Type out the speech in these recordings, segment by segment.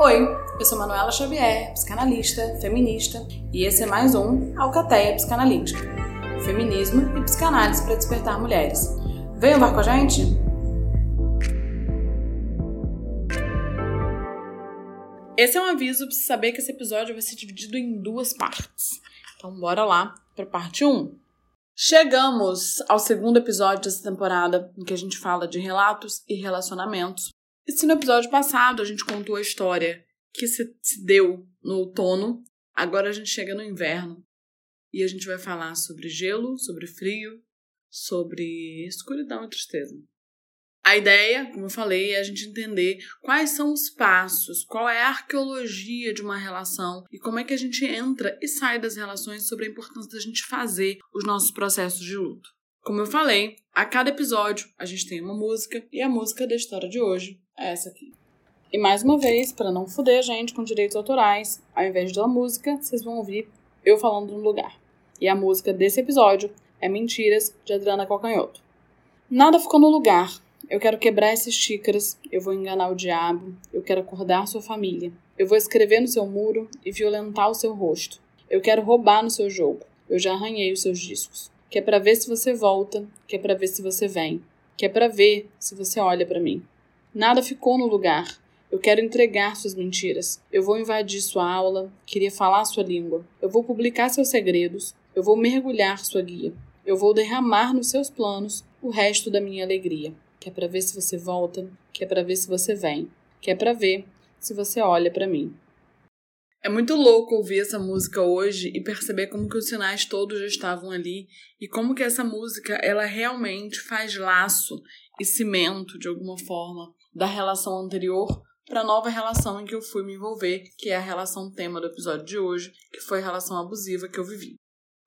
Oi, eu sou Manuela Xavier, psicanalista, feminista, e esse é mais um Alcateia Psicanalítica. Feminismo e psicanálise para despertar mulheres. Vem embarcar com a gente? Esse é um aviso para saber que esse episódio vai ser dividido em duas partes. Então bora lá para parte 1. Chegamos ao segundo episódio dessa temporada, em que a gente fala de relatos e relacionamentos, e se no episódio passado a gente contou a história que se, se deu no outono, agora a gente chega no inverno e a gente vai falar sobre gelo, sobre frio, sobre escuridão e tristeza. A ideia, como eu falei, é a gente entender quais são os passos, qual é a arqueologia de uma relação e como é que a gente entra e sai das relações sobre a importância da gente fazer os nossos processos de luto. Como eu falei, a cada episódio a gente tem uma música e a música da história de hoje é essa aqui. E mais uma vez, para não foder a gente com direitos autorais, ao invés da música, vocês vão ouvir eu falando no lugar. E a música desse episódio é Mentiras, de Adriana Calcanhoto. Nada ficou no lugar. Eu quero quebrar essas xícaras, eu vou enganar o diabo, eu quero acordar sua família. Eu vou escrever no seu muro e violentar o seu rosto. Eu quero roubar no seu jogo. Eu já arranhei os seus discos. Que é para ver se você volta, que é para ver se você vem, que é para ver se você olha para mim. Nada ficou no lugar. Eu quero entregar suas mentiras. Eu vou invadir sua aula, queria falar sua língua. Eu vou publicar seus segredos. Eu vou mergulhar sua guia. Eu vou derramar nos seus planos o resto da minha alegria. Que é para ver se você volta, que é para ver se você vem, que é para ver se você olha para mim. É muito louco ouvir essa música hoje e perceber como que os sinais todos já estavam ali e como que essa música ela realmente faz laço e cimento de alguma forma da relação anterior para a nova relação em que eu fui me envolver, que é a relação tema do episódio de hoje, que foi a relação abusiva que eu vivi.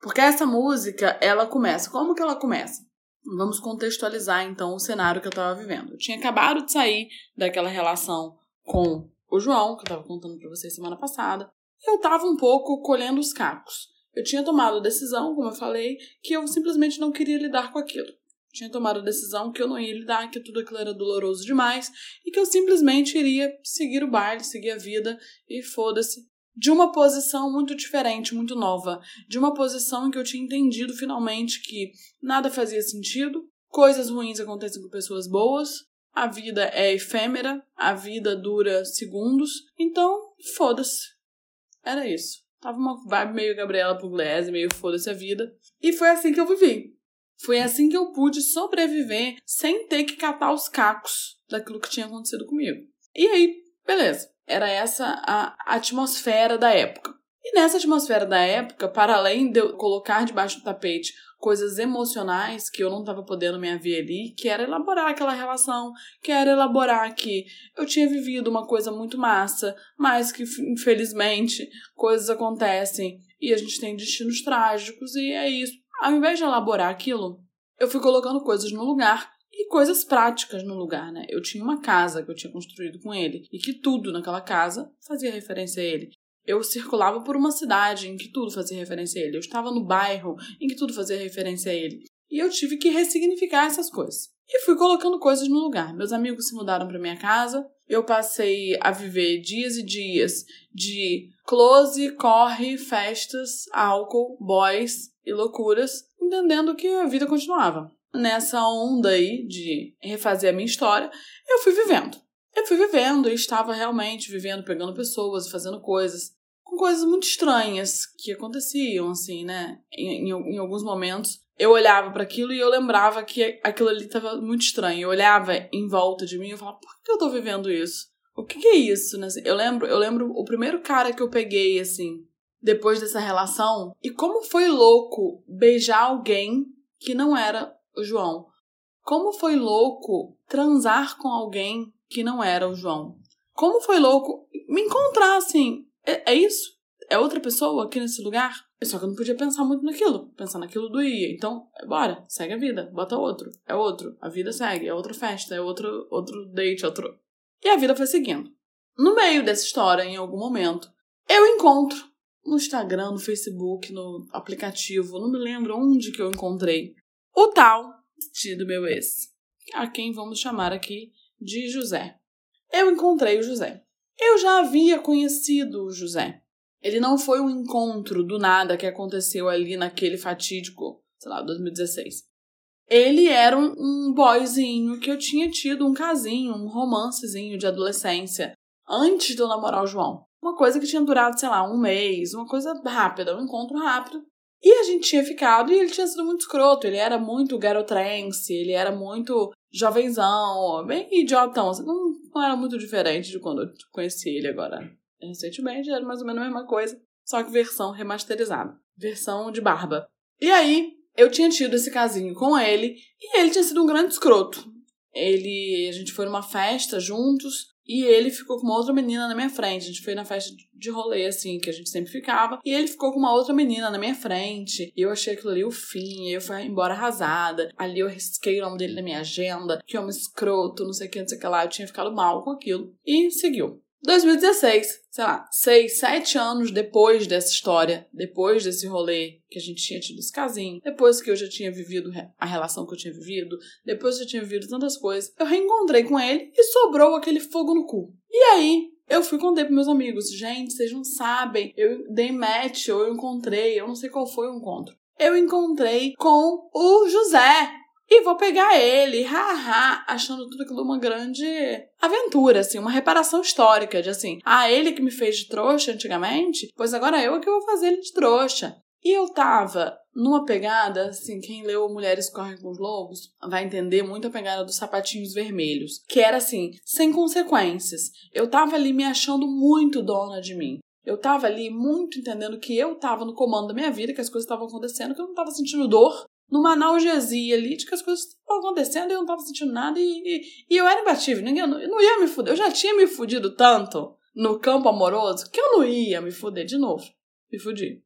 Porque essa música, ela começa. Como que ela começa? Vamos contextualizar então o cenário que eu estava vivendo. Eu tinha acabado de sair daquela relação com o João, que eu estava contando para vocês semana passada, eu estava um pouco colhendo os cacos. Eu tinha tomado a decisão, como eu falei, que eu simplesmente não queria lidar com aquilo tinha tomado a decisão que eu não ia lidar, que tudo aquilo era doloroso demais e que eu simplesmente iria seguir o baile, seguir a vida e foda-se. De uma posição muito diferente, muito nova. De uma posição em que eu tinha entendido finalmente que nada fazia sentido, coisas ruins acontecem com pessoas boas, a vida é efêmera, a vida dura segundos, então foda-se. Era isso. Tava uma vibe meio Gabriela Pugliese, meio foda-se a vida. E foi assim que eu vivi. Foi assim que eu pude sobreviver sem ter que catar os cacos daquilo que tinha acontecido comigo. E aí, beleza. Era essa a atmosfera da época. E nessa atmosfera da época, para além de eu colocar debaixo do tapete coisas emocionais que eu não estava podendo me haver ali, que era elaborar aquela relação, que era elaborar que eu tinha vivido uma coisa muito massa, mas que infelizmente coisas acontecem e a gente tem destinos trágicos e é isso. Ao invés de elaborar aquilo, eu fui colocando coisas no lugar e coisas práticas no lugar, né? Eu tinha uma casa que eu tinha construído com ele e que tudo naquela casa fazia referência a ele. Eu circulava por uma cidade em que tudo fazia referência a ele. Eu estava no bairro em que tudo fazia referência a ele. E eu tive que ressignificar essas coisas. E fui colocando coisas no lugar. Meus amigos se mudaram para minha casa. Eu passei a viver dias e dias de close, corre, festas, álcool, boys, e loucuras, entendendo que a vida continuava. Nessa onda aí de refazer a minha história, eu fui vivendo. Eu fui vivendo e estava realmente vivendo, pegando pessoas, fazendo coisas, com coisas muito estranhas que aconteciam, assim, né? Em, em, em alguns momentos eu olhava para aquilo e eu lembrava que aquilo ali estava muito estranho. Eu olhava em volta de mim e eu falava, por que eu tô vivendo isso? O que, que é isso? Né? Eu lembro, eu lembro o primeiro cara que eu peguei, assim, depois dessa relação. E como foi louco beijar alguém que não era o João. Como foi louco transar com alguém que não era o João. Como foi louco me encontrar assim. É, é isso? É outra pessoa aqui nesse lugar? Só que eu não podia pensar muito naquilo. Pensar naquilo doía. Então, bora, segue a vida. Bota outro. É outro. A vida segue. É outra festa. É outro, outro date. Outro. E a vida foi seguindo. No meio dessa história, em algum momento, eu encontro no Instagram, no Facebook, no aplicativo, não me lembro onde que eu encontrei. O tal do meu ex, a quem vamos chamar aqui de José. Eu encontrei o José. Eu já havia conhecido o José. Ele não foi um encontro do nada que aconteceu ali naquele fatídico, sei lá, 2016. Ele era um, um boyzinho que eu tinha tido um casinho, um romancezinho de adolescência antes de eu namorar o João. Uma coisa que tinha durado, sei lá, um mês, uma coisa rápida, um encontro rápido. E a gente tinha ficado e ele tinha sido muito escroto. Ele era muito garotrense, ele era muito jovenzão, bem idiotão. Assim, não, não era muito diferente de quando eu conheci ele agora. Recentemente era mais ou menos a mesma coisa, só que versão remasterizada. Versão de barba. E aí, eu tinha tido esse casinho com ele e ele tinha sido um grande escroto. Ele, a gente foi numa festa juntos e ele ficou com uma outra menina na minha frente. A gente foi na festa de rolê, assim, que a gente sempre ficava. E ele ficou com uma outra menina na minha frente. E eu achei aquilo ali o fim. E eu fui embora arrasada. Ali eu risquei o nome dele na minha agenda. Que homem escroto, não sei o que, não sei o que lá. Eu tinha ficado mal com aquilo. E seguiu. 2016, sei lá, seis, sete anos depois dessa história, depois desse rolê que a gente tinha tido esse casinho, depois que eu já tinha vivido a relação que eu tinha vivido, depois que eu tinha vivido tantas coisas, eu reencontrei com ele e sobrou aquele fogo no cu. E aí, eu fui contei pros meus amigos, gente, vocês não sabem, eu dei match, ou eu encontrei, eu não sei qual foi o encontro. Eu encontrei com o José, e vou pegar ele, haha, achando tudo aquilo uma grande aventura, assim, uma reparação histórica, de assim, ah, ele que me fez de trouxa antigamente, pois agora eu é que vou fazer ele de trouxa. E eu tava numa pegada, assim, quem leu Mulheres Correm com os Lobos vai entender muito a pegada dos sapatinhos vermelhos, que era assim, sem consequências. Eu tava ali me achando muito dona de mim. Eu tava ali muito entendendo que eu tava no comando da minha vida, que as coisas estavam acontecendo, que eu não tava sentindo dor, numa analgesia ali de que as coisas estavam acontecendo e eu não estava sentindo nada e, e, e, eu era imbatível, ninguém, eu não ia me fuder. Eu já tinha me fudido tanto no campo amoroso que eu não ia me fuder de novo. Me fudi.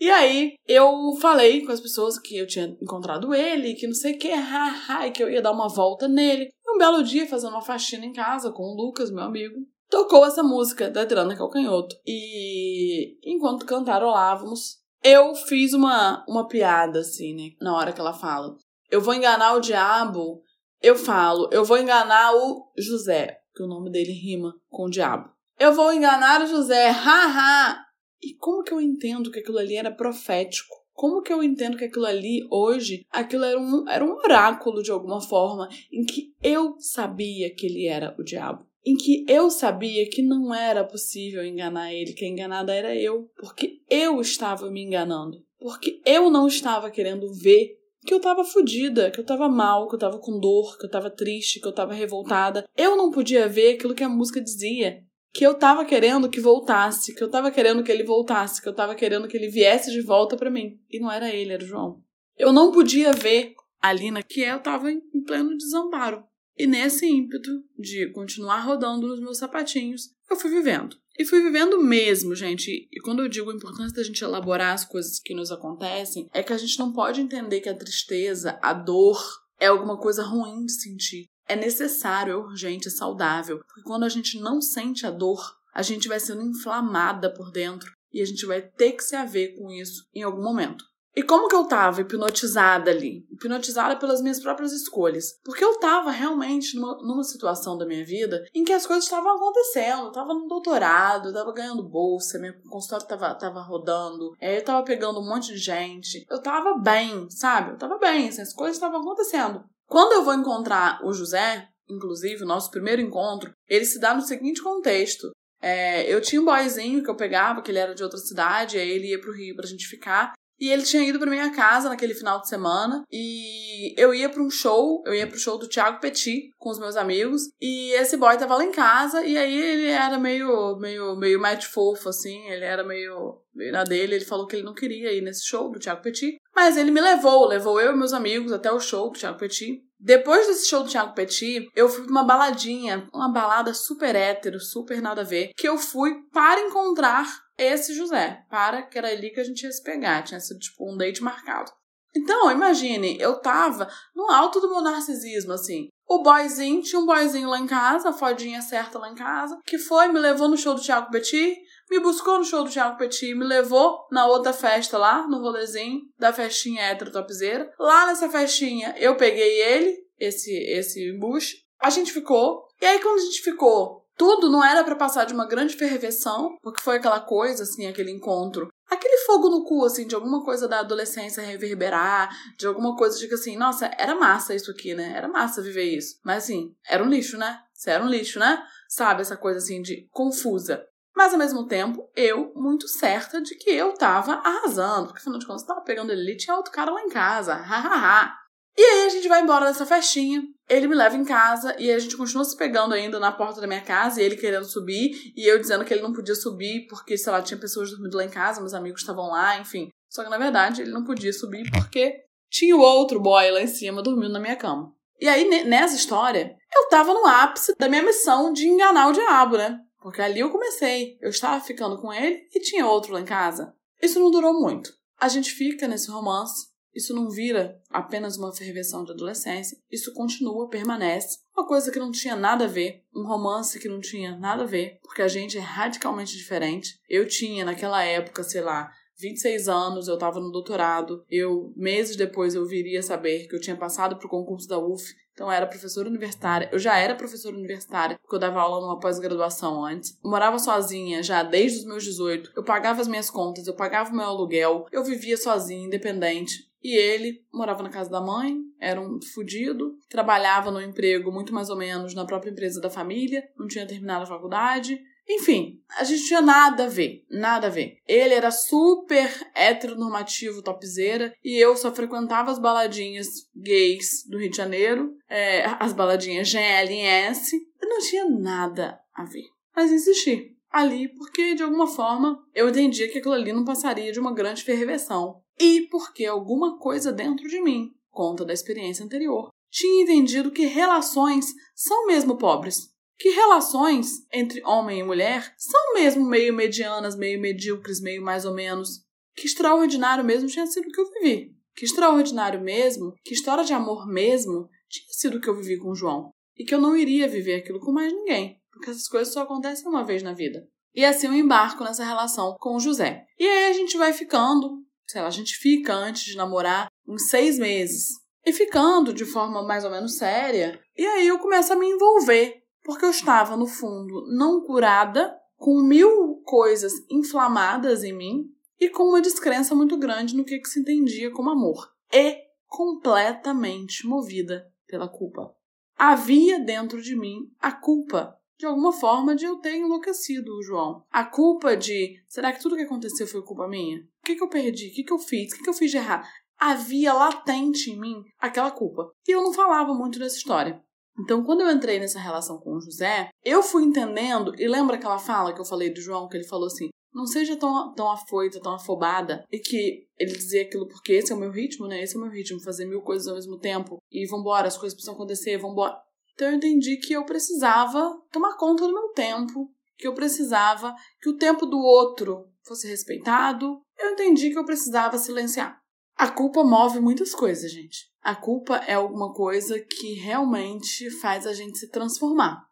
E aí, eu falei com as pessoas que eu tinha encontrado ele, que não sei o que, e que eu ia dar uma volta nele. Um belo dia, fazendo uma faxina em casa com o Lucas, meu amigo, tocou essa música da Adriana Calcanhoto. E enquanto cantarolávamos, eu fiz uma, uma piada, assim, né? Na hora que ela fala. Eu vou enganar o diabo. Eu falo, eu vou enganar o José, que o nome dele rima com o diabo. Eu vou enganar o José, haha! E como que eu entendo que aquilo ali era profético? Como que eu entendo que aquilo ali, hoje, aquilo era um, era um oráculo de alguma forma, em que eu sabia que ele era o diabo? Em que eu sabia que não era possível enganar ele, que enganada era eu, porque eu estava me enganando, porque eu não estava querendo ver que eu tava fodida, que eu tava mal, que eu tava com dor, que eu tava triste, que eu tava revoltada. Eu não podia ver aquilo que a música dizia. Que eu tava querendo que voltasse, que eu tava querendo que ele voltasse, que eu tava querendo que ele viesse de volta para mim. E não era ele, era o João. Eu não podia ver a Lina que eu tava em pleno desamparo. E nesse ímpeto de continuar rodando nos meus sapatinhos, eu fui vivendo. E fui vivendo mesmo, gente. E quando eu digo a importância da gente elaborar as coisas que nos acontecem, é que a gente não pode entender que a tristeza, a dor, é alguma coisa ruim de sentir. É necessário, é urgente, é saudável. Porque quando a gente não sente a dor, a gente vai sendo inflamada por dentro e a gente vai ter que se haver com isso em algum momento. E como que eu tava hipnotizada ali? Hipnotizada pelas minhas próprias escolhas. Porque eu tava realmente numa, numa situação da minha vida em que as coisas estavam acontecendo. Eu tava no doutorado, eu tava ganhando bolsa, meu consultório tava, tava rodando, é, eu tava pegando um monte de gente. Eu tava bem, sabe? Eu tava bem, assim, as coisas estavam acontecendo. Quando eu vou encontrar o José, inclusive, o nosso primeiro encontro, ele se dá no seguinte contexto. É, eu tinha um boyzinho que eu pegava, que ele era de outra cidade, aí ele ia pro Rio pra gente ficar. E ele tinha ido pra minha casa naquele final de semana. E eu ia pra um show, eu ia pro show do Thiago Petit com os meus amigos. E esse boy tava lá em casa. E aí ele era meio, meio, meio match fofo, assim. Ele era meio, meio na dele. Ele falou que ele não queria ir nesse show do Thiago Petit. Mas ele me levou, levou eu e meus amigos até o show do Thiago Petit. Depois desse show do Thiago Petit, eu fui pra uma baladinha, uma balada super hétero, super nada a ver, que eu fui para encontrar esse José, para que era ali que a gente ia se pegar, tinha sido tipo um date marcado. Então, imagine, eu tava no alto do meu narcisismo, assim. O boyzinho, tinha um boyzinho lá em casa, a fodinha certa lá em casa, que foi, me levou no show do Thiago Petit, me buscou no show do Thiago Petit, me levou na outra festa lá, no rolezinho da festinha hétero topzeira. Lá nessa festinha, eu peguei ele, esse, esse embuste, a gente ficou. E aí, quando a gente ficou, Tudo não era para passar de uma grande ferveção, porque foi aquela coisa, assim, aquele encontro. Aquele fogo no cu, assim, de alguma coisa da adolescência reverberar, de alguma coisa de que, assim, nossa, era massa isso aqui, né? Era massa viver isso. Mas, assim, era um lixo, né? Você era um lixo, né? Sabe, essa coisa, assim, de confusa. Mas, ao mesmo tempo, eu muito certa de que eu tava arrasando. Porque, afinal de contas, tava pegando ele ali, tinha outro cara lá em casa. Hahaha. E aí a gente vai embora dessa festinha. Ele me leva em casa e a gente continua se pegando ainda na porta da minha casa, e ele querendo subir, e eu dizendo que ele não podia subir porque, sei lá, tinha pessoas dormindo lá em casa, meus amigos estavam lá, enfim. Só que na verdade ele não podia subir porque tinha o outro boy lá em cima dormindo na minha cama. E aí, nessa história, eu tava no ápice da minha missão de enganar o diabo, né? Porque ali eu comecei. Eu estava ficando com ele e tinha outro lá em casa. Isso não durou muito. A gente fica nesse romance isso não vira apenas uma ferveção de adolescência, isso continua, permanece. Uma coisa que não tinha nada a ver, um romance que não tinha nada a ver, porque a gente é radicalmente diferente. Eu tinha naquela época, sei lá, 26 anos, eu estava no doutorado. Eu, meses depois, eu viria saber que eu tinha passado para o concurso da UF. Então, eu era professora universitária. Eu já era professora universitária, porque eu dava aula numa pós-graduação antes. Eu morava sozinha já desde os meus 18. Eu pagava as minhas contas, eu pagava o meu aluguel. Eu vivia sozinha, independente. E ele morava na casa da mãe, era um fudido, trabalhava no emprego muito mais ou menos na própria empresa da família, não tinha terminado a faculdade. Enfim, a gente tinha nada a ver, nada a ver. Ele era super heteronormativo, topzeira, e eu só frequentava as baladinhas gays do Rio de Janeiro, é, as baladinhas GLS, e não tinha nada a ver. Mas insisti ali porque, de alguma forma, eu entendia que aquilo ali não passaria de uma grande ferveção e porque alguma coisa dentro de mim, conta da experiência anterior, tinha entendido que relações são mesmo pobres. Que relações entre homem e mulher são mesmo meio medianas, meio medíocres, meio mais ou menos. Que extraordinário mesmo tinha sido o que eu vivi. Que extraordinário mesmo, que história de amor mesmo tinha sido o que eu vivi com o João. E que eu não iria viver aquilo com mais ninguém, porque essas coisas só acontecem uma vez na vida. E assim eu embarco nessa relação com o José. E aí a gente vai ficando, sei lá, a gente fica antes de namorar uns seis meses. E ficando de forma mais ou menos séria. E aí eu começo a me envolver. Porque eu estava, no fundo, não curada, com mil coisas inflamadas em mim e com uma descrença muito grande no que, que se entendia como amor. E completamente movida pela culpa. Havia dentro de mim a culpa de alguma forma de eu ter enlouquecido o João. A culpa de será que tudo que aconteceu foi culpa minha? Que, que eu perdi? O que, que eu fiz? O que, que eu fiz de errado? Havia latente em mim aquela culpa. E eu não falava muito dessa história. Então, quando eu entrei nessa relação com o José, eu fui entendendo, e lembra aquela fala que eu falei do João, que ele falou assim: não seja tão, tão afoita, tão afobada, e que ele dizia aquilo porque esse é o meu ritmo, né? Esse é o meu ritmo, fazer mil coisas ao mesmo tempo, e vambora, as coisas precisam acontecer, vambora. Então eu entendi que eu precisava tomar conta do meu tempo, que eu precisava que o tempo do outro fosse respeitado. Eu entendi que eu precisava silenciar. A culpa move muitas coisas, gente. A culpa é alguma coisa que realmente faz a gente se transformar.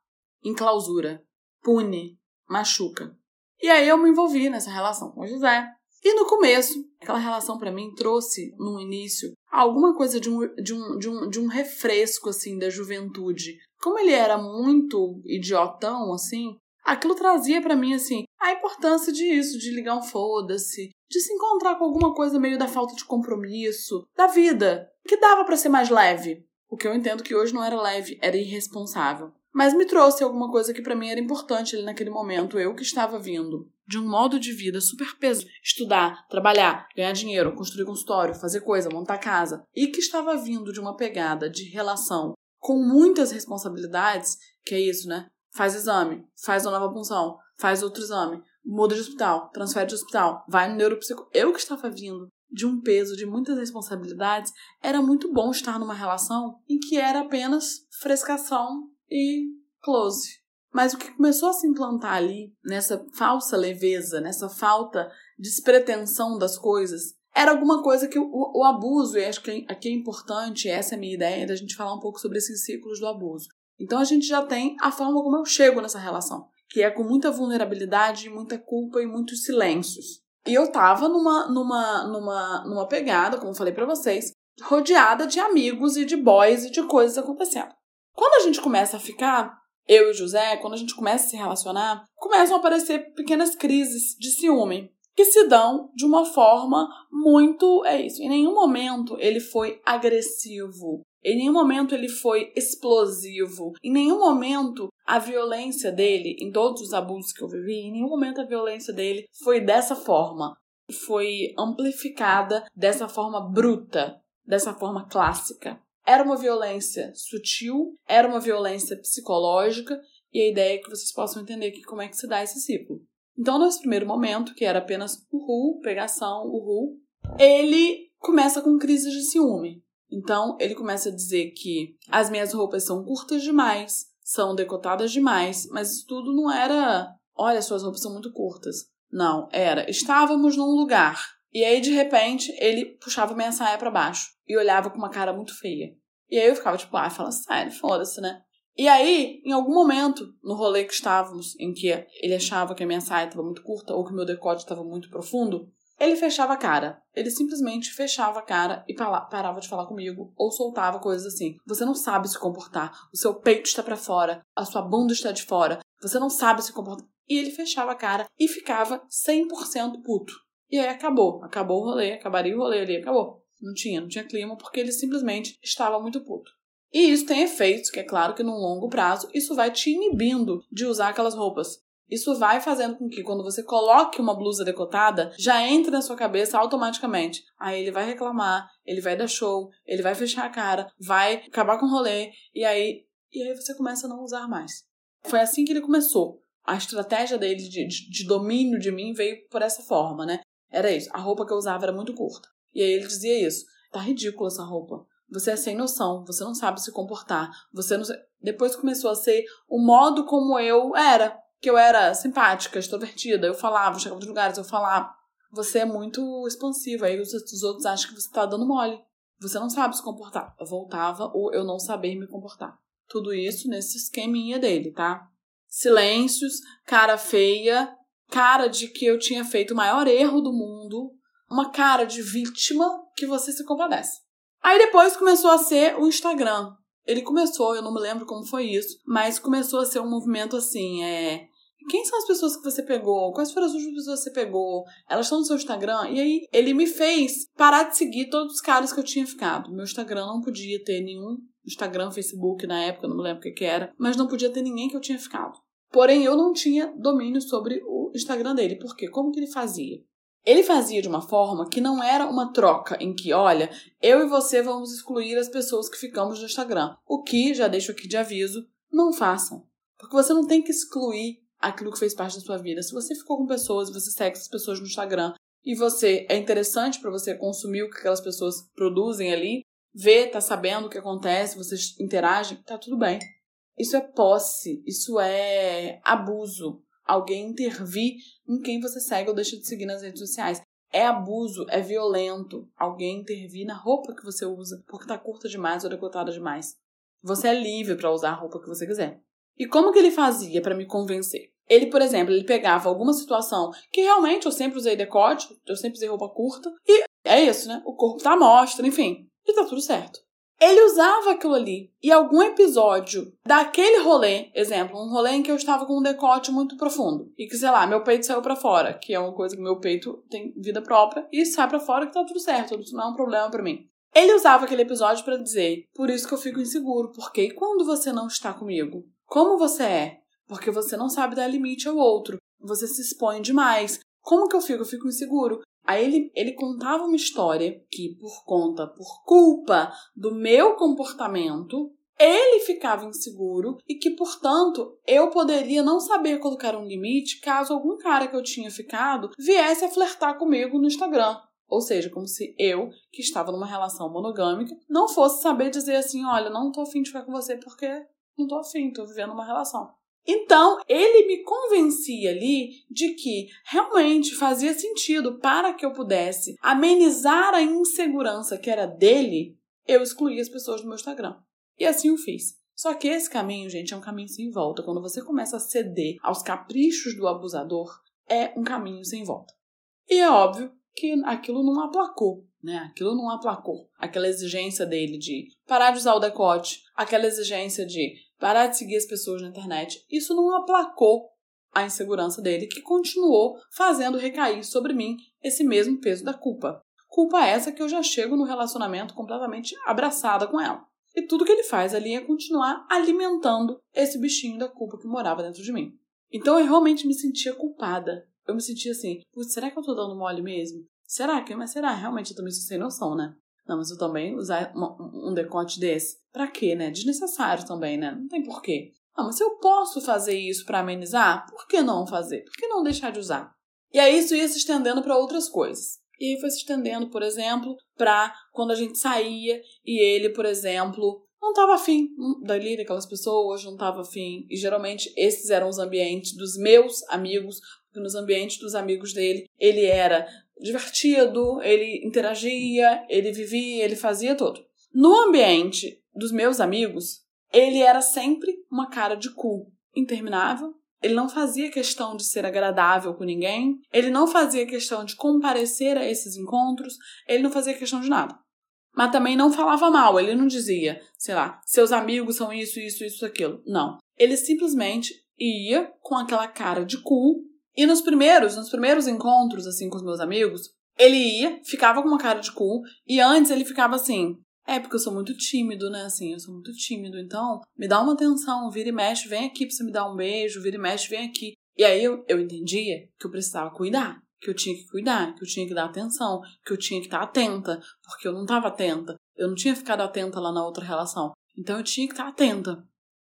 Em clausura, pune, machuca. E aí eu me envolvi nessa relação com o José. E no começo, aquela relação para mim trouxe no início alguma coisa de um, de, um, de, um, de um refresco assim da juventude. Como ele era muito idiotão assim, aquilo trazia para mim assim a importância disso, de ligar um foda-se, de se encontrar com alguma coisa meio da falta de compromisso, da vida, que dava para ser mais leve. O que eu entendo que hoje não era leve, era irresponsável. Mas me trouxe alguma coisa que para mim era importante ali naquele momento, eu que estava vindo de um modo de vida super peso, estudar, trabalhar, ganhar dinheiro, construir consultório, fazer coisa, montar casa, e que estava vindo de uma pegada de relação com muitas responsabilidades, que é isso, né? Faz exame, faz uma nova punção, faz outro exame, muda de hospital, transfere de hospital, vai no neuropsico. Eu que estava vindo de um peso de muitas responsabilidades, era muito bom estar numa relação em que era apenas frescação e close. Mas o que começou a se implantar ali, nessa falsa leveza, nessa falta de despretensão das coisas, era alguma coisa que o, o abuso, e acho que aqui é importante, essa é a minha ideia, da gente falar um pouco sobre esses ciclos do abuso. Então a gente já tem a forma como eu chego nessa relação, que é com muita vulnerabilidade, muita culpa e muitos silêncios. E eu tava numa, numa, numa, numa pegada, como falei para vocês, rodeada de amigos e de boys e de coisas acontecendo. Quando a gente começa a ficar, eu e José, quando a gente começa a se relacionar, começam a aparecer pequenas crises de ciúme que se dão de uma forma muito. É isso. Em nenhum momento ele foi agressivo. Em nenhum momento ele foi explosivo. Em nenhum momento a violência dele, em todos os abusos que eu vivi, em nenhum momento a violência dele foi dessa forma. Foi amplificada dessa forma bruta, dessa forma clássica. Era uma violência sutil, era uma violência psicológica, e a ideia é que vocês possam entender aqui como é que se dá esse ciclo. Então, nesse primeiro momento, que era apenas uhul, pegação, uhul, ele começa com crises de ciúme. Então, ele começa a dizer que as minhas roupas são curtas demais, são decotadas demais, mas isso tudo não era, olha, suas roupas são muito curtas. Não, era, estávamos num lugar. E aí, de repente, ele puxava minha saia para baixo e olhava com uma cara muito feia. E aí eu ficava tipo, ah, fala sério, foda-se, né? E aí, em algum momento, no rolê que estávamos, em que ele achava que a minha saia estava muito curta ou que meu decote estava muito profundo, ele fechava a cara. Ele simplesmente fechava a cara e parava de falar comigo ou soltava coisas assim. Você não sabe se comportar. O seu peito está para fora, a sua bunda está de fora. Você não sabe se comportar. E ele fechava a cara e ficava 100% puto. E aí acabou. Acabou o rolê, acabaria o rolê ali, acabou. Não tinha, não tinha clima porque ele simplesmente estava muito puto. E isso tem efeitos, que é claro que no longo prazo isso vai te inibindo de usar aquelas roupas. Isso vai fazendo com que quando você coloque uma blusa decotada, já entre na sua cabeça automaticamente. Aí ele vai reclamar, ele vai dar show, ele vai fechar a cara, vai acabar com o rolê, e aí, e aí você começa a não usar mais. Foi assim que ele começou. A estratégia dele de, de, de domínio de mim veio por essa forma, né? Era isso. A roupa que eu usava era muito curta. E aí ele dizia isso. Tá ridícula essa roupa. Você é sem noção, você não sabe se comportar. Você não Depois começou a ser o modo como eu era. Que eu era simpática, extrovertida, eu falava, chegava nos lugares, eu falava. Você é muito expansiva, aí os, os outros acham que você tá dando mole. Você não sabe se comportar. Eu voltava ou eu não saber me comportar. Tudo isso nesse esqueminha dele, tá? Silêncios, cara feia, cara de que eu tinha feito o maior erro do mundo, uma cara de vítima que você se compadece. Aí depois começou a ser o Instagram. Ele começou, eu não me lembro como foi isso, mas começou a ser um movimento assim, é. Quem são as pessoas que você pegou? Quais foram as últimas pessoas que você pegou? Elas estão no seu Instagram? E aí ele me fez parar de seguir todos os caras que eu tinha ficado. Meu Instagram não podia ter nenhum Instagram, Facebook na época, não me lembro o que, que era, mas não podia ter ninguém que eu tinha ficado. Porém, eu não tinha domínio sobre o Instagram dele. Por quê? Como que ele fazia? Ele fazia de uma forma que não era uma troca em que, olha, eu e você vamos excluir as pessoas que ficamos no Instagram. O que, já deixo aqui de aviso, não façam. Porque você não tem que excluir aquilo que fez parte da sua vida. Se você ficou com pessoas, você segue essas pessoas no Instagram e você é interessante para você consumir o que aquelas pessoas produzem ali, ver, tá sabendo o que acontece, vocês interagem, tá tudo bem. Isso é posse, isso é abuso alguém intervir em quem você segue ou deixa de seguir nas redes sociais. É abuso, é violento alguém intervir na roupa que você usa porque tá curta demais ou decotada demais. Você é livre para usar a roupa que você quiser. E como que ele fazia para me convencer? Ele, por exemplo, ele pegava alguma situação que realmente eu sempre usei decote, eu sempre usei roupa curta, e é isso, né? O corpo tá à mostra, enfim. E tá tudo certo. Ele usava aquilo ali. E algum episódio daquele rolê, exemplo, um rolê em que eu estava com um decote muito profundo e que, sei lá, meu peito saiu para fora, que é uma coisa que meu peito tem vida própria e sai para fora que tá tudo certo, isso não é um problema para mim. Ele usava aquele episódio para dizer: "Por isso que eu fico inseguro, porque e quando você não está comigo? Como você é? Porque você não sabe dar limite ao outro. Você se expõe demais. Como que eu fico? Eu fico inseguro. Aí ele, ele contava uma história que, por conta, por culpa do meu comportamento, ele ficava inseguro e que, portanto, eu poderia não saber colocar um limite caso algum cara que eu tinha ficado viesse a flertar comigo no Instagram. Ou seja, como se eu, que estava numa relação monogâmica, não fosse saber dizer assim: olha, não tô afim de ficar com você porque não tô afim, tô vivendo uma relação. Então, ele me convencia ali de que realmente fazia sentido para que eu pudesse amenizar a insegurança que era dele, eu excluí as pessoas do meu Instagram. E assim eu fiz. Só que esse caminho, gente, é um caminho sem volta. Quando você começa a ceder aos caprichos do abusador, é um caminho sem volta. E é óbvio que aquilo não aplacou, né? Aquilo não aplacou. Aquela exigência dele de parar de usar o decote, aquela exigência de parar de seguir as pessoas na internet. Isso não aplacou a insegurança dele, que continuou fazendo recair sobre mim esse mesmo peso da culpa. Culpa essa que eu já chego no relacionamento completamente abraçada com ela. E tudo que ele faz ali é continuar alimentando esse bichinho da culpa que morava dentro de mim. Então eu realmente me sentia culpada. Eu me sentia assim, será que eu tô dando mole mesmo? Será que? Mas será? Realmente eu também sou sem noção, né? Não, mas eu também usar um decote desse. Pra quê, né? Desnecessário também, né? Não tem porquê. Ah, mas se eu posso fazer isso para amenizar, por que não fazer? Por que não deixar de usar? E aí isso ia se estendendo para outras coisas. E aí foi se estendendo, por exemplo, para quando a gente saía e ele, por exemplo, não estava afim dali, daquelas pessoas, não estava afim. E geralmente esses eram os ambientes dos meus amigos, porque nos ambientes dos amigos dele ele era divertido, ele interagia, ele vivia, ele fazia tudo. No ambiente dos meus amigos, ele era sempre uma cara de cu interminável. Ele não fazia questão de ser agradável com ninguém, ele não fazia questão de comparecer a esses encontros, ele não fazia questão de nada. Mas também não falava mal, ele não dizia, sei lá, seus amigos são isso, isso, isso, aquilo. Não. Ele simplesmente ia com aquela cara de cu e nos primeiros, nos primeiros encontros, assim, com os meus amigos, ele ia, ficava com uma cara de cu, e antes ele ficava assim. É, porque eu sou muito tímido, né? Assim, eu sou muito tímido. Então, me dá uma atenção, vira e mexe, vem aqui pra você me dar um beijo, vira e mexe, vem aqui. E aí eu, eu entendia que eu precisava cuidar, que eu tinha que cuidar, que eu tinha que dar atenção, que eu tinha que estar atenta, porque eu não estava atenta. Eu não tinha ficado atenta lá na outra relação. Então eu tinha que estar atenta.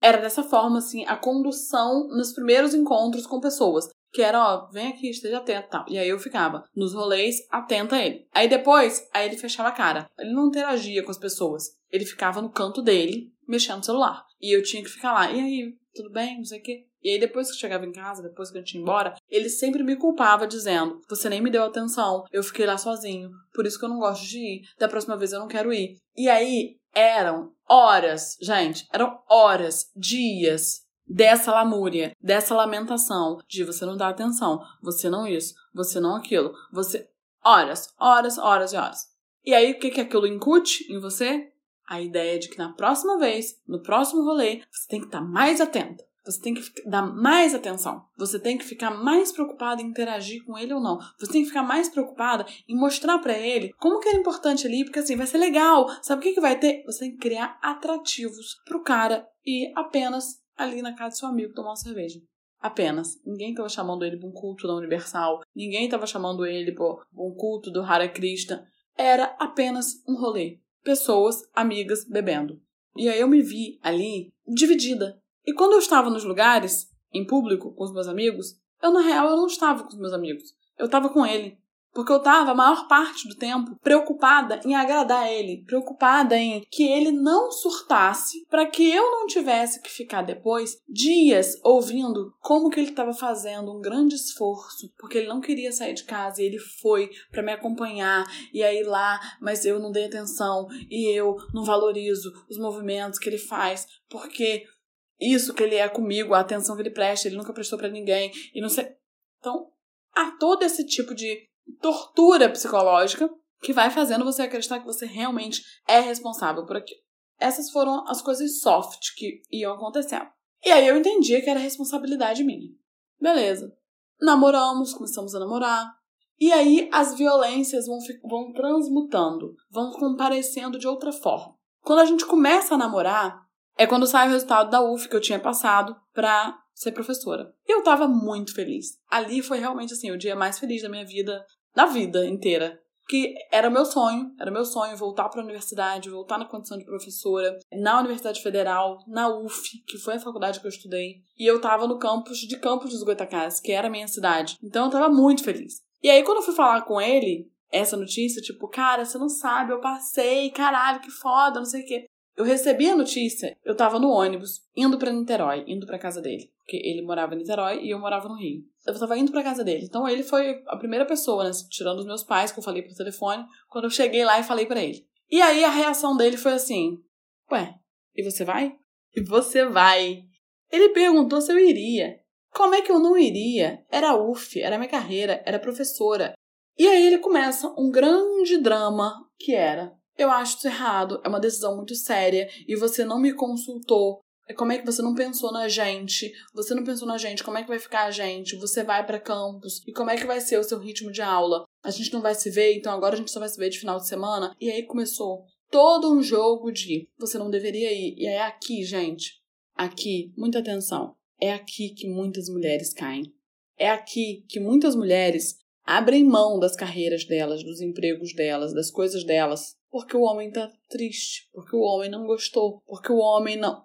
Era dessa forma, assim, a condução nos primeiros encontros com pessoas que era, ó, vem aqui, esteja atento tal. E aí eu ficava nos rolês, atenta a ele. Aí depois, aí ele fechava a cara. Ele não interagia com as pessoas. Ele ficava no canto dele, mexendo no celular. E eu tinha que ficar lá, e aí, tudo bem, não sei o quê. E aí, depois que eu chegava em casa, depois que eu tinha embora, ele sempre me culpava, dizendo: Você nem me deu atenção, eu fiquei lá sozinho, por isso que eu não gosto de ir, da próxima vez eu não quero ir. E aí, eram horas, gente, eram horas, dias, dessa lamúria, dessa lamentação de você não dar atenção, você não isso, você não aquilo, você. Horas, horas, horas e horas. E aí, o que, que aquilo incute em você? A ideia de que na próxima vez, no próximo rolê, você tem que estar mais atenta. Você tem que dar mais atenção. Você tem que ficar mais preocupada em interagir com ele ou não. Você tem que ficar mais preocupada em mostrar para ele como que era importante ali, porque assim vai ser legal. Sabe o que, que vai ter? Você tem que criar atrativos pro cara e apenas ali na casa do seu amigo tomar uma cerveja. Apenas. Ninguém estava chamando ele para um culto da Universal. Ninguém estava chamando ele para um culto do Hare Krishna. Era apenas um rolê. Pessoas, amigas, bebendo. E aí eu me vi ali dividida. E quando eu estava nos lugares, em público, com os meus amigos, eu na real eu não estava com os meus amigos. Eu estava com ele. Porque eu estava a maior parte do tempo preocupada em agradar ele, preocupada em que ele não surtasse, para que eu não tivesse que ficar depois dias ouvindo como que ele estava fazendo um grande esforço, porque ele não queria sair de casa e ele foi para me acompanhar e aí lá, mas eu não dei atenção e eu não valorizo os movimentos que ele faz, porque isso que ele é comigo, a atenção que ele presta, ele nunca prestou para ninguém e não sei. Então, há todo esse tipo de tortura psicológica que vai fazendo você acreditar que você realmente é responsável por aquilo. Essas foram as coisas soft que iam acontecendo. E aí eu entendi que era responsabilidade minha. Beleza. Namoramos, começamos a namorar. E aí as violências vão, vão transmutando, vão comparecendo de outra forma. Quando a gente começa a namorar, é quando sai o resultado da UF que eu tinha passado pra ser professora. E eu tava muito feliz. Ali foi realmente assim, o dia mais feliz da minha vida, da vida inteira. Que era meu sonho, era meu sonho voltar para a universidade, voltar na condição de professora, na Universidade Federal, na UF, que foi a faculdade que eu estudei, e eu tava no campus de Campos dos Goitacás, que era a minha cidade. Então eu tava muito feliz. E aí quando eu fui falar com ele, essa notícia, tipo, cara, você não sabe, eu passei, caralho, que foda, não sei o quê. Eu recebi a notícia, eu tava no ônibus, indo para Niterói, indo pra casa dele. Porque ele morava em Niterói e eu morava no Rio. Eu tava indo pra casa dele. Então ele foi a primeira pessoa, né? Tirando os meus pais, que eu falei por telefone, quando eu cheguei lá e falei para ele. E aí a reação dele foi assim: Ué, e você vai? E você vai. Ele perguntou se eu iria. Como é que eu não iria? Era UF, era minha carreira, era professora. E aí ele começa um grande drama que era eu acho isso errado, é uma decisão muito séria e você não me consultou Como é que você não pensou na gente? Você não pensou na gente? Como é que vai ficar a gente? Você vai para campus e como é que vai ser o seu ritmo de aula? A gente não vai se ver, então agora a gente só vai se ver de final de semana. E aí começou todo um jogo de você não deveria ir. E é aqui, gente, aqui, muita atenção. É aqui que muitas mulheres caem. É aqui que muitas mulheres abrem mão das carreiras delas, dos empregos delas, das coisas delas, porque o homem tá triste, porque o homem não gostou, porque o homem não.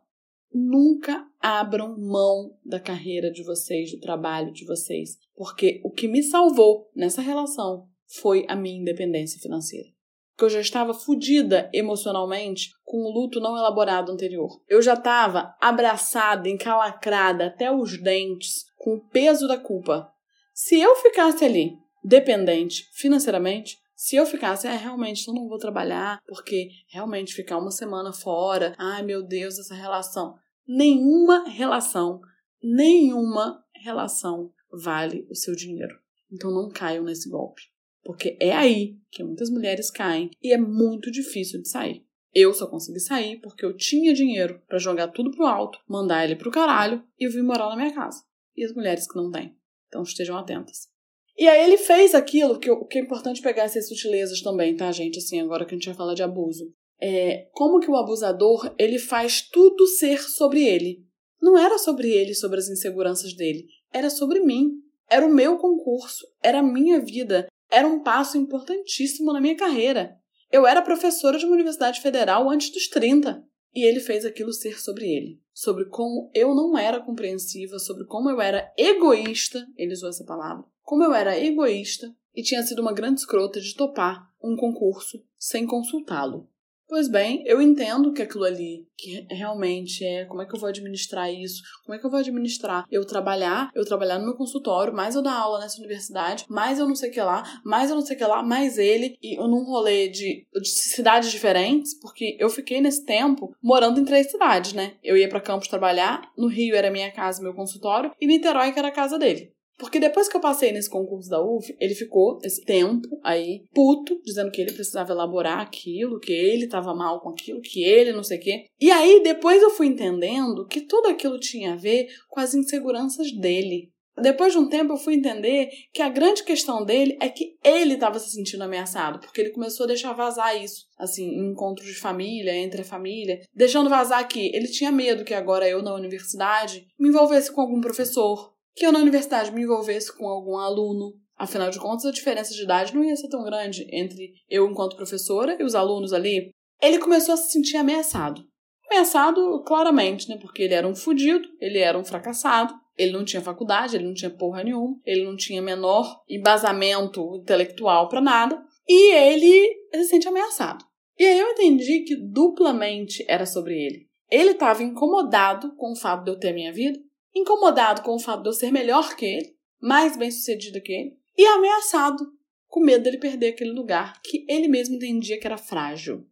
Nunca abram mão da carreira de vocês, do trabalho de vocês, porque o que me salvou nessa relação foi a minha independência financeira. Porque eu já estava fodida emocionalmente com o luto não elaborado anterior. Eu já estava abraçada, encalacrada até os dentes com o peso da culpa. Se eu ficasse ali dependente financeiramente, se eu ficasse, é, realmente, eu não vou trabalhar, porque realmente ficar uma semana fora, ai meu Deus, essa relação. Nenhuma relação, nenhuma relação vale o seu dinheiro. Então não caiam nesse golpe. Porque é aí que muitas mulheres caem e é muito difícil de sair. Eu só consegui sair porque eu tinha dinheiro para jogar tudo pro alto, mandar ele pro caralho e eu vim morar na minha casa. E as mulheres que não têm. Então estejam atentas. E aí ele fez aquilo, que, que é importante pegar essas sutilezas também, tá, gente? Assim, agora que a gente vai falar de abuso. É, como que o abusador, ele faz tudo ser sobre ele. Não era sobre ele, sobre as inseguranças dele. Era sobre mim. Era o meu concurso. Era a minha vida. Era um passo importantíssimo na minha carreira. Eu era professora de uma universidade federal antes dos 30. E ele fez aquilo ser sobre ele. Sobre como eu não era compreensiva, sobre como eu era egoísta. Ele usou essa palavra como eu era egoísta e tinha sido uma grande escrota de topar um concurso sem consultá-lo. Pois bem, eu entendo que aquilo ali, que realmente é como é que eu vou administrar isso, como é que eu vou administrar eu trabalhar, eu trabalhar no meu consultório, mais eu dar aula nessa universidade, mais eu não sei o que lá, mais eu não sei o que lá, mais ele, e num rolê de, de cidades diferentes, porque eu fiquei nesse tempo morando em três cidades, né? Eu ia para Campos trabalhar, no Rio era minha casa, meu consultório, e Niterói que era a casa dele. Porque depois que eu passei nesse concurso da UF, ele ficou esse tempo aí puto, dizendo que ele precisava elaborar aquilo, que ele estava mal com aquilo, que ele não sei o quê. E aí depois eu fui entendendo que tudo aquilo tinha a ver com as inseguranças dele. Depois de um tempo eu fui entender que a grande questão dele é que ele estava se sentindo ameaçado, porque ele começou a deixar vazar isso, assim, em encontros de família, entre a família, deixando vazar que ele tinha medo que agora eu na universidade me envolvesse com algum professor, que eu na universidade me envolvesse com algum aluno. Afinal de contas, a diferença de idade não ia ser tão grande entre eu enquanto professora e os alunos ali. Ele começou a se sentir ameaçado. Ameaçado claramente, né? Porque ele era um fudido, ele era um fracassado, ele não tinha faculdade, ele não tinha porra nenhuma, ele não tinha menor embasamento intelectual para nada, e ele se sente ameaçado. E aí eu entendi que duplamente era sobre ele. Ele estava incomodado com o fato de eu ter minha vida, incomodado com o fato de eu ser melhor que ele, mais bem sucedida que ele, e ameaçado, com medo dele perder aquele lugar que ele mesmo entendia que era frágil.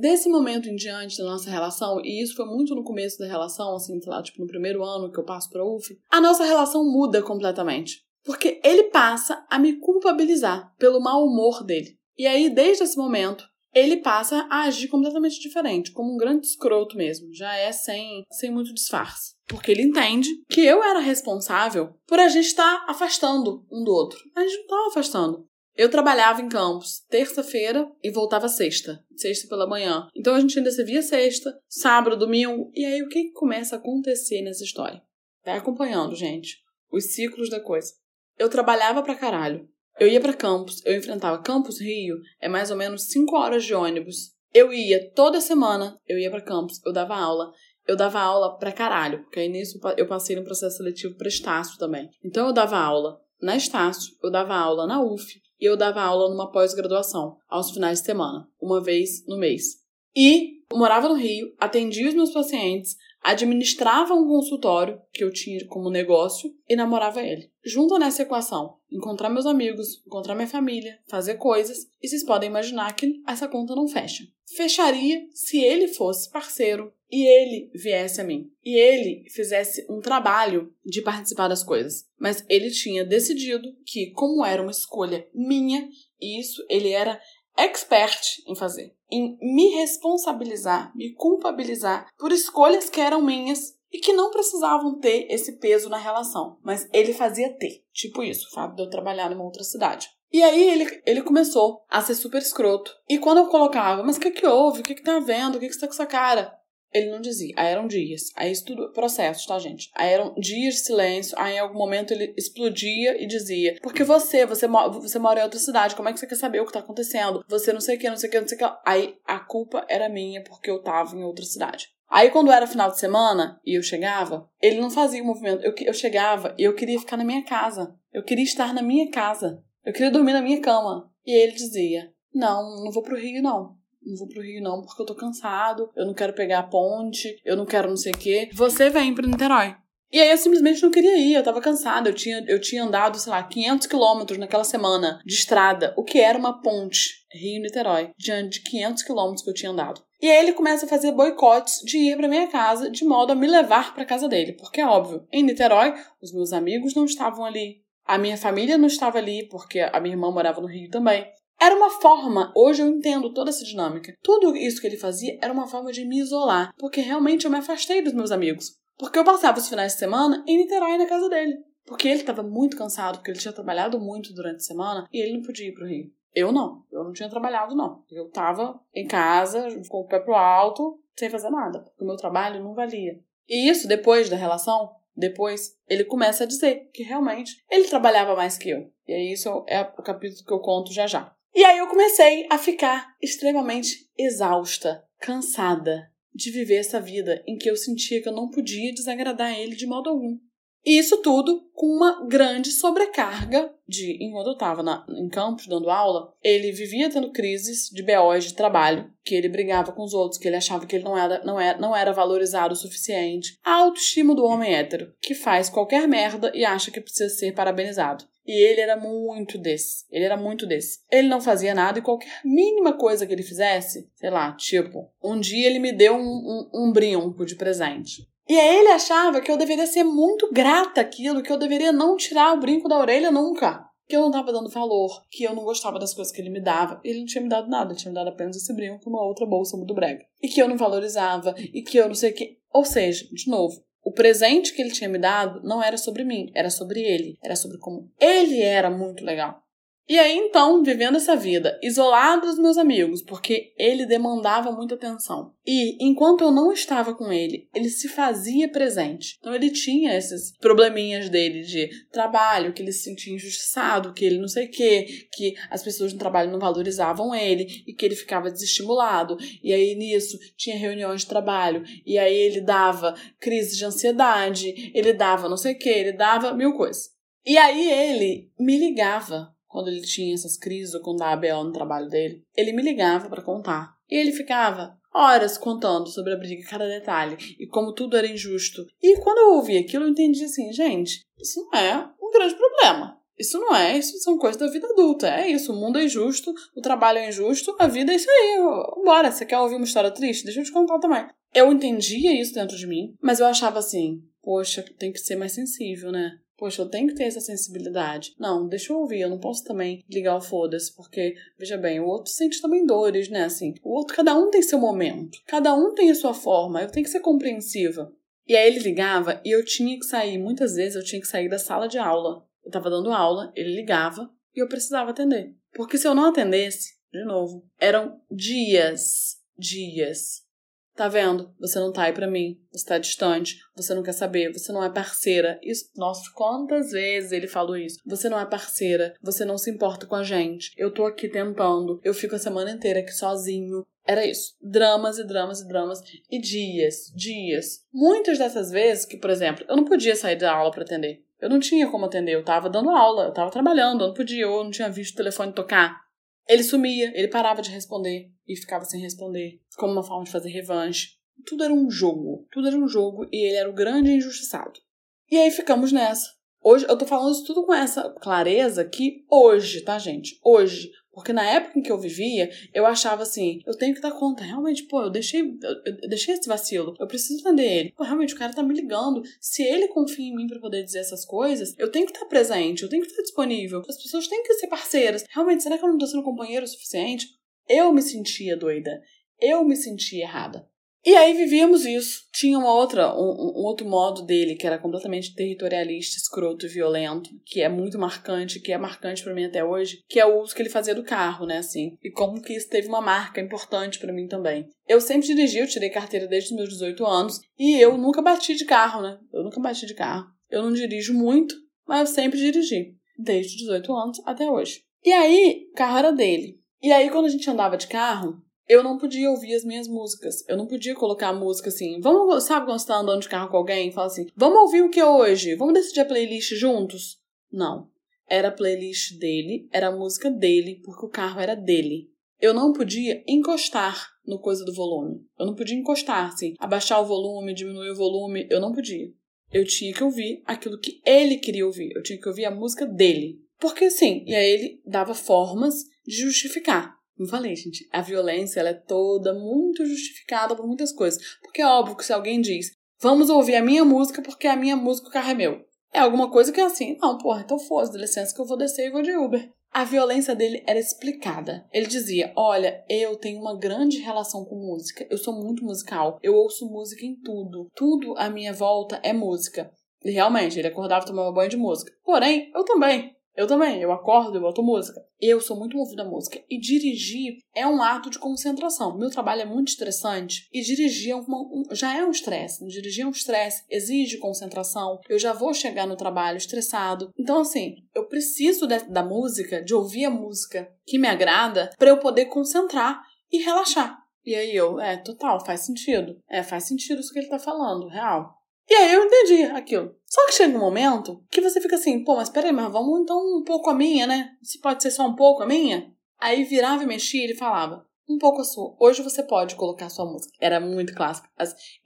Desse momento em diante da nossa relação, e isso foi muito no começo da relação, assim, sei lá, tipo no primeiro ano que eu passo pra UF, a nossa relação muda completamente. Porque ele passa a me culpabilizar pelo mau humor dele. E aí, desde esse momento, ele passa a agir completamente diferente, como um grande escroto mesmo, já é sem, sem muito disfarce. Porque ele entende que eu era responsável por a gente estar tá afastando um do outro. A gente não estava afastando. Eu trabalhava em Campos terça-feira e voltava sexta, sexta pela manhã. Então a gente ainda se via sexta, sábado, domingo. E aí o que começa a acontecer nessa história? Vai acompanhando, gente, os ciclos da coisa. Eu trabalhava pra caralho. Eu ia para Campos, eu enfrentava Campos Rio, é mais ou menos 5 horas de ônibus. Eu ia toda semana, eu ia para Campos, eu dava aula. Eu dava aula pra caralho, porque aí nisso eu passei no processo seletivo pra Estácio também. Então eu dava aula na Estácio, eu dava aula na UF e eu dava aula numa pós-graduação, aos finais de semana, uma vez no mês. E morava no Rio, atendia os meus pacientes, administrava um consultório que eu tinha como negócio e namorava ele. Junto nessa equação, encontrar meus amigos, encontrar minha família, fazer coisas, e vocês podem imaginar que essa conta não fecha. Fecharia se ele fosse parceiro e ele viesse a mim e ele fizesse um trabalho de participar das coisas. Mas ele tinha decidido que, como era uma escolha minha, isso ele era expert em fazer, em me responsabilizar, me culpabilizar por escolhas que eram minhas e que não precisavam ter esse peso na relação, mas ele fazia ter. Tipo isso, o fato de eu trabalhar numa outra cidade. E aí ele, ele começou a ser super escroto. E quando eu colocava, mas o que que houve? O que que tá vendo? O que que você tá com essa cara? Ele não dizia. Aí eram dias. Aí isso tudo processos, tá, gente? Aí eram dias de silêncio. Aí em algum momento ele explodia e dizia: Porque você, você, você mora em outra cidade, como é que você quer saber o que tá acontecendo? Você não sei o que, não sei o que, não sei o que. Aí a culpa era minha porque eu tava em outra cidade. Aí, quando era final de semana e eu chegava, ele não fazia o movimento. Eu, eu chegava e eu queria ficar na minha casa. Eu queria estar na minha casa. Eu queria dormir na minha cama. E ele dizia: Não, não vou pro Rio, não. Não vou pro Rio, não, porque eu tô cansado. Eu não quero pegar a ponte. Eu não quero não sei o quê. Você vem pro Niterói. E aí eu simplesmente não queria ir, eu tava cansada, eu tinha, eu tinha andado, sei lá, 500 quilômetros naquela semana de estrada, o que era uma ponte, Rio-Niterói, diante de 500 quilômetros que eu tinha andado. E aí ele começa a fazer boicotes de ir para minha casa, de modo a me levar para casa dele, porque é óbvio, em Niterói, os meus amigos não estavam ali, a minha família não estava ali, porque a minha irmã morava no Rio também. Era uma forma, hoje eu entendo toda essa dinâmica. Tudo isso que ele fazia era uma forma de me isolar, porque realmente eu me afastei dos meus amigos. Porque eu passava os finais de semana em Niterói na casa dele. Porque ele estava muito cansado, porque ele tinha trabalhado muito durante a semana e ele não podia ir pro Rio. Eu não. Eu não tinha trabalhado, não. Eu tava em casa, com o pé pro alto, sem fazer nada. Porque o meu trabalho não valia. E isso, depois da relação, depois, ele começa a dizer que realmente ele trabalhava mais que eu. E aí, isso é o capítulo que eu conto já já. E aí eu comecei a ficar extremamente exausta, cansada de viver essa vida em que eu sentia que eu não podia desagradar ele de modo algum. E isso tudo com uma grande sobrecarga de, enquanto eu estava em campus dando aula, ele vivia tendo crises de BOs de trabalho, que ele brigava com os outros, que ele achava que ele não era, não era, não era valorizado o suficiente. A autoestima do homem hétero, que faz qualquer merda e acha que precisa ser parabenizado. E ele era muito desse. Ele era muito desse. Ele não fazia nada e qualquer mínima coisa que ele fizesse, sei lá, tipo, um dia ele me deu um, um, um brinco de presente. E aí ele achava que eu deveria ser muito grata àquilo, que eu deveria não tirar o brinco da orelha nunca. Que eu não estava dando valor, que eu não gostava das coisas que ele me dava. Ele não tinha me dado nada, ele tinha me dado apenas esse brinco com uma outra bolsa muito brega. E que eu não valorizava, e que eu não sei o que. Ou seja, de novo, o presente que ele tinha me dado não era sobre mim, era sobre ele. Era sobre como ele era muito legal. E aí então, vivendo essa vida, isolado dos meus amigos, porque ele demandava muita atenção. E enquanto eu não estava com ele, ele se fazia presente. Então ele tinha esses probleminhas dele de trabalho, que ele se sentia injustiçado, que ele não sei o quê, que as pessoas no trabalho não valorizavam ele e que ele ficava desestimulado. E aí nisso tinha reuniões de trabalho, e aí ele dava crise de ansiedade, ele dava não sei o quê, ele dava mil coisas. E aí ele me ligava quando ele tinha essas crises ou quando dava BO no trabalho dele, ele me ligava para contar. E ele ficava horas contando sobre a briga, cada detalhe, e como tudo era injusto. E quando eu ouvi aquilo, eu entendi assim, gente, isso não é um grande problema. Isso não é, isso são coisas da vida adulta. É isso, o mundo é injusto, o trabalho é injusto, a vida é isso aí. Bora, você quer ouvir uma história triste? Deixa eu te contar também. Eu entendia isso dentro de mim, mas eu achava assim, poxa, tem que ser mais sensível, né? Poxa, eu tenho que ter essa sensibilidade. Não, deixa eu ouvir, eu não posso também ligar o foda-se, porque, veja bem, o outro sente também dores, né? Assim, o outro, cada um tem seu momento, cada um tem a sua forma, eu tenho que ser compreensiva. E aí ele ligava e eu tinha que sair, muitas vezes eu tinha que sair da sala de aula. Eu tava dando aula, ele ligava e eu precisava atender. Porque se eu não atendesse, de novo, eram dias, dias Tá vendo? Você não tá aí pra mim. Você tá distante. Você não quer saber. Você não é parceira. Isso, nossa, quantas vezes ele falou isso? Você não é parceira. Você não se importa com a gente. Eu tô aqui tentando. Eu fico a semana inteira aqui sozinho. Era isso. Dramas e dramas e dramas. E dias, dias. Muitas dessas vezes que, por exemplo, eu não podia sair da aula para atender. Eu não tinha como atender. Eu tava dando aula. Eu tava trabalhando. Eu não podia. Eu não tinha visto o telefone tocar. Ele sumia, ele parava de responder e ficava sem responder, como uma forma de fazer revanche. Tudo era um jogo, tudo era um jogo e ele era o grande injustiçado. E aí ficamos nessa. Hoje, eu tô falando isso tudo com essa clareza que hoje, tá, gente? Hoje, porque na época em que eu vivia, eu achava assim, eu tenho que dar conta. Realmente, pô, eu deixei, eu, eu deixei esse vacilo. Eu preciso entender ele. Pô, realmente, o cara tá me ligando. Se ele confia em mim para poder dizer essas coisas, eu tenho que estar presente, eu tenho que estar disponível. As pessoas têm que ser parceiras. Realmente, será que eu não tô sendo companheiro o suficiente? Eu me sentia doida. Eu me sentia errada. E aí vivíamos isso. Tinha uma outra, um, um, outro modo dele que era completamente territorialista, escroto e violento, que é muito marcante, que é marcante para mim até hoje, que é o uso que ele fazia do carro, né, assim. E como que isso teve uma marca importante para mim também. Eu sempre dirigi, eu tirei carteira desde os meus 18 anos e eu nunca bati de carro, né? Eu nunca bati de carro. Eu não dirijo muito, mas eu sempre dirigi, desde os 18 anos até hoje. E aí, o carro era dele. E aí, quando a gente andava de carro, eu não podia ouvir as minhas músicas. Eu não podia colocar a música assim. Vamos, sabe quando você tá andando de carro com alguém e fala assim: vamos ouvir o que é hoje? Vamos decidir a playlist juntos? Não. Era a playlist dele, era a música dele, porque o carro era dele. Eu não podia encostar no coisa do volume. Eu não podia encostar, assim, abaixar o volume, diminuir o volume. Eu não podia. Eu tinha que ouvir aquilo que ele queria ouvir. Eu tinha que ouvir a música dele. Porque assim, e aí ele dava formas de justificar. Como falei, gente, a violência ela é toda muito justificada por muitas coisas. Porque é óbvio que se alguém diz, vamos ouvir a minha música porque a minha música o carro é meu. É alguma coisa que é assim, não, porra, então foda, dá licença que eu vou descer e vou de Uber. A violência dele era explicada. Ele dizia: Olha, eu tenho uma grande relação com música. Eu sou muito musical. Eu ouço música em tudo. Tudo à minha volta é música. E realmente, ele acordava e tomava banho de música. Porém, eu também. Eu também, eu acordo, eu boto música. Eu sou muito movida a música. E dirigir é um ato de concentração. Meu trabalho é muito estressante e dirigir é uma, um, já é um estresse. Dirigir é um estresse, exige concentração. Eu já vou chegar no trabalho estressado. Então, assim, eu preciso de, da música, de ouvir a música que me agrada, para eu poder concentrar e relaxar. E aí eu, é, total, faz sentido. É, faz sentido isso que ele tá falando, real. E aí eu entendi aquilo. Só que chega um momento que você fica assim, pô, mas peraí, mas vamos então um pouco a minha, né? Se pode ser só um pouco a minha? Aí virava e mexia e ele falava, um pouco a sua. Hoje você pode colocar a sua música. Era muito clássica.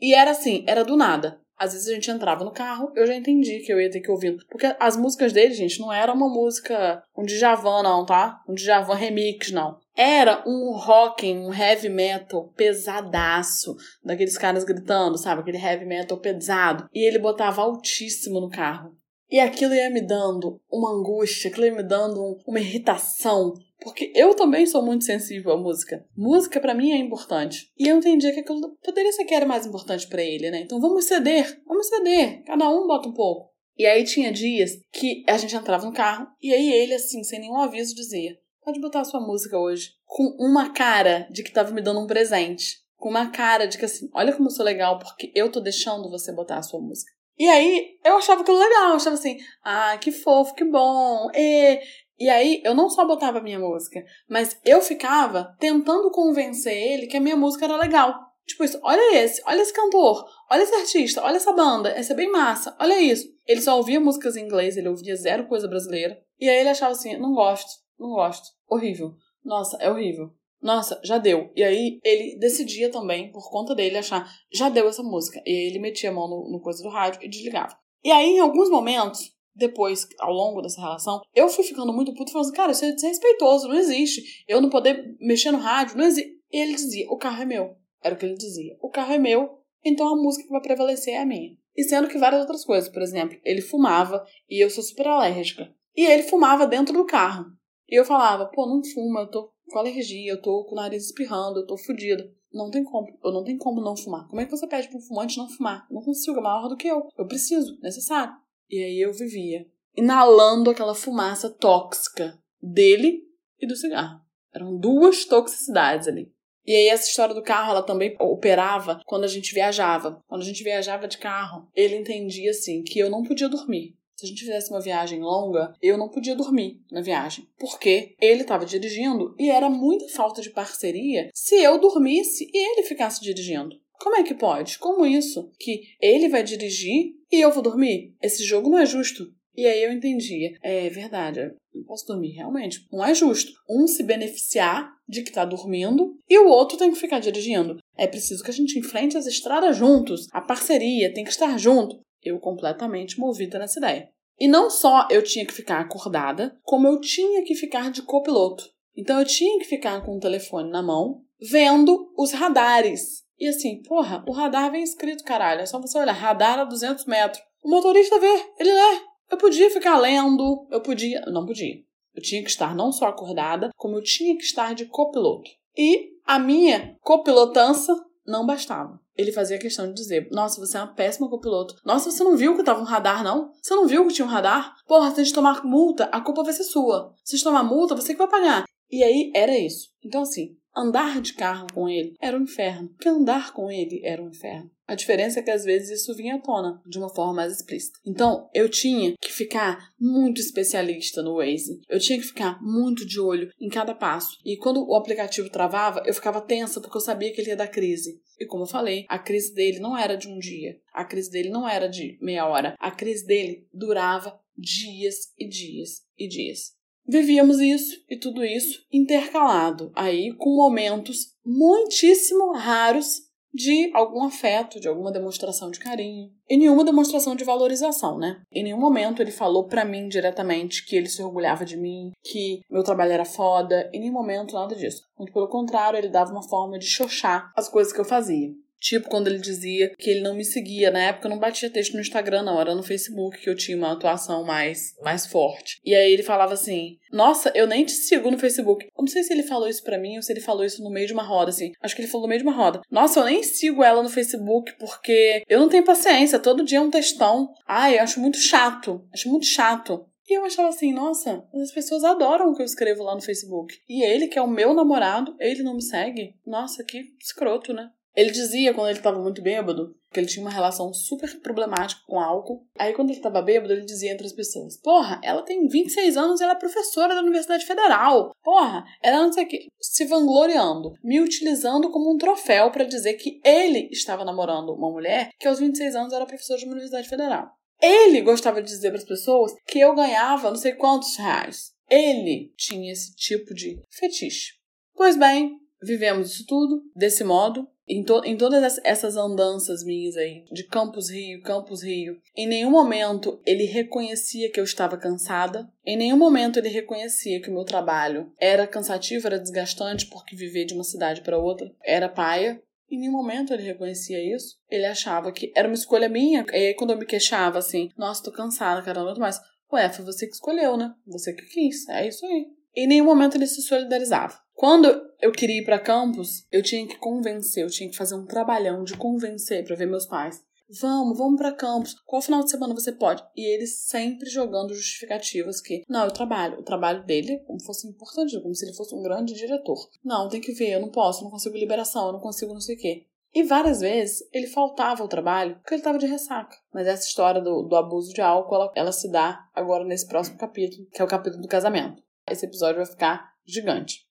E era assim, era do nada. Às vezes a gente entrava no carro, eu já entendi que eu ia ter que ouvir. Porque as músicas dele, gente, não era uma música, um Djavan, não, tá? Um Djavan remix, não. Era um rock, um heavy metal pesadaço, daqueles caras gritando, sabe? Aquele heavy metal pesado. E ele botava altíssimo no carro. E aquilo ia me dando uma angústia, aquilo ia me dando uma irritação, porque eu também sou muito sensível à música. Música para mim é importante. E eu entendi que aquilo poderia ser que era mais importante para ele, né? Então vamos ceder, vamos ceder. Cada um bota um pouco. E aí tinha dias que a gente entrava no carro e aí ele, assim, sem nenhum aviso, dizia: Pode botar a sua música hoje. Com uma cara de que tava me dando um presente. Com uma cara de que assim, olha como eu sou legal porque eu tô deixando você botar a sua música. E aí eu achava aquilo legal, eu achava assim, ah, que fofo, que bom. E e aí, eu não só botava a minha música, mas eu ficava tentando convencer ele que a minha música era legal. Tipo isso, olha esse, olha esse cantor, olha esse artista, olha essa banda, essa é bem massa, olha isso. Ele só ouvia músicas em inglês, ele ouvia zero coisa brasileira. E aí ele achava assim, não gosto, não gosto, horrível. Nossa, é horrível. Nossa, já deu. E aí ele decidia também, por conta dele, achar, já deu essa música. E aí ele metia a mão no, no coisa do rádio e desligava. E aí, em alguns momentos, depois, ao longo dessa relação, eu fui ficando muito puto, falando assim, cara, isso é desrespeitoso, não existe. Eu não poder mexer no rádio, não existe. E ele dizia, o carro é meu. Era o que ele dizia. O carro é meu, então a música que vai prevalecer é a minha. E sendo que várias outras coisas, por exemplo, ele fumava e eu sou super alérgica. E ele fumava dentro do carro. E eu falava, pô, não fuma, eu tô com alergia, eu tô com o nariz espirrando, eu tô fodida. Não tem como, eu não tenho como não fumar. Como é que você pede pra um fumante não fumar? Eu não consigo, é maior do que eu. Eu preciso, necessário. E aí eu vivia inalando aquela fumaça tóxica dele e do cigarro. Eram duas toxicidades ali. E aí essa história do carro, ela também operava quando a gente viajava. Quando a gente viajava de carro, ele entendia assim que eu não podia dormir. Se a gente fizesse uma viagem longa, eu não podia dormir na viagem, porque ele estava dirigindo e era muita falta de parceria se eu dormisse e ele ficasse dirigindo. Como é que pode? Como isso? Que ele vai dirigir e eu vou dormir? Esse jogo não é justo. E aí eu entendia. É verdade, não posso dormir, realmente. Não é justo. Um se beneficiar de que tá dormindo e o outro tem que ficar dirigindo. É preciso que a gente enfrente as estradas juntos. A parceria tem que estar junto. Eu completamente movida nessa ideia. E não só eu tinha que ficar acordada, como eu tinha que ficar de copiloto. Então eu tinha que ficar com o telefone na mão, vendo os radares e assim, porra, o radar vem escrito, caralho. É só você olhar, radar a 200 metros. O motorista vê, ele lê. Eu podia ficar lendo, eu podia. Não podia. Eu tinha que estar não só acordada, como eu tinha que estar de copiloto. E a minha copilotança não bastava. Ele fazia questão de dizer: Nossa, você é uma péssima copiloto. Nossa, você não viu que tava um radar, não? Você não viu que tinha um radar? Porra, se a gente tomar multa, a culpa vai ser sua. Se a gente tomar multa, você que vai pagar. E aí era isso. Então, assim, andar de carro com ele era um inferno. Porque andar com ele era um inferno. A diferença é que às vezes isso vinha à tona de uma forma mais explícita. Então, eu tinha que ficar muito especialista no Waze. Eu tinha que ficar muito de olho em cada passo. E quando o aplicativo travava, eu ficava tensa porque eu sabia que ele ia dar crise. E como eu falei, a crise dele não era de um dia. A crise dele não era de meia hora. A crise dele durava dias e dias e dias. Vivíamos isso e tudo isso intercalado aí com momentos muitíssimo raros de algum afeto, de alguma demonstração de carinho. E nenhuma demonstração de valorização, né? Em nenhum momento ele falou para mim diretamente que ele se orgulhava de mim, que meu trabalho era foda. Em nenhum momento nada disso. Muito pelo contrário, ele dava uma forma de xoxar as coisas que eu fazia. Tipo quando ele dizia que ele não me seguia. Na época eu não batia texto no Instagram, não. Era no Facebook que eu tinha uma atuação mais, mais forte. E aí ele falava assim: Nossa, eu nem te sigo no Facebook. Eu não sei se ele falou isso pra mim ou se ele falou isso no meio de uma roda, assim. Acho que ele falou no meio de uma roda. Nossa, eu nem sigo ela no Facebook porque eu não tenho paciência. Todo dia é um textão. Ai, eu acho muito chato. Acho muito chato. E eu achava assim, nossa, as pessoas adoram o que eu escrevo lá no Facebook. E ele, que é o meu namorado, ele não me segue? Nossa, que escroto, né? Ele dizia, quando ele estava muito bêbado, que ele tinha uma relação super problemática com álcool. Aí, quando ele estava bêbado, ele dizia entre as pessoas: Porra, ela tem 26 anos e ela é professora da Universidade Federal. Porra, ela não sei o que. Se vangloriando, me utilizando como um troféu para dizer que ele estava namorando uma mulher que aos 26 anos era professora de uma Universidade Federal. Ele gostava de dizer para as pessoas que eu ganhava não sei quantos reais. Ele tinha esse tipo de fetiche. Pois bem, vivemos isso tudo desse modo em, to em todas essas andanças minhas aí, de Campus Rio, Campus Rio, em nenhum momento ele reconhecia que eu estava cansada, em nenhum momento ele reconhecia que o meu trabalho era cansativo, era desgastante, porque viver de uma cidade para outra era paia. Em nenhum momento ele reconhecia isso. Ele achava que era uma escolha minha. E aí, quando eu me queixava assim, nossa, tô cansada, caramba, muito mais. Ué, foi você que escolheu, né? Você que quis. É isso aí. Em nenhum momento ele se solidarizava. Quando eu queria ir para campus, eu tinha que convencer, eu tinha que fazer um trabalhão de convencer para ver meus pais. Vamos, vamos para campus. Qual final de semana você pode? E eles sempre jogando justificativas que, não, eu trabalho. O trabalho dele como fosse importante, como se ele fosse um grande diretor. Não, tem que ver, eu não posso, eu não consigo liberação, eu não consigo não sei o quê. E várias vezes ele faltava ao trabalho porque ele estava de ressaca. Mas essa história do, do abuso de álcool, ela, ela se dá agora nesse próximo capítulo, que é o capítulo do casamento. Esse episódio vai ficar gigante.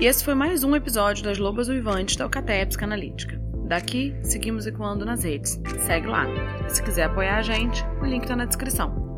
E esse foi mais um episódio das Lobas Uivantes da Alcateia Psicanalítica. Daqui, seguimos ecoando nas redes. Segue lá. Se quiser apoiar a gente, o link está na descrição.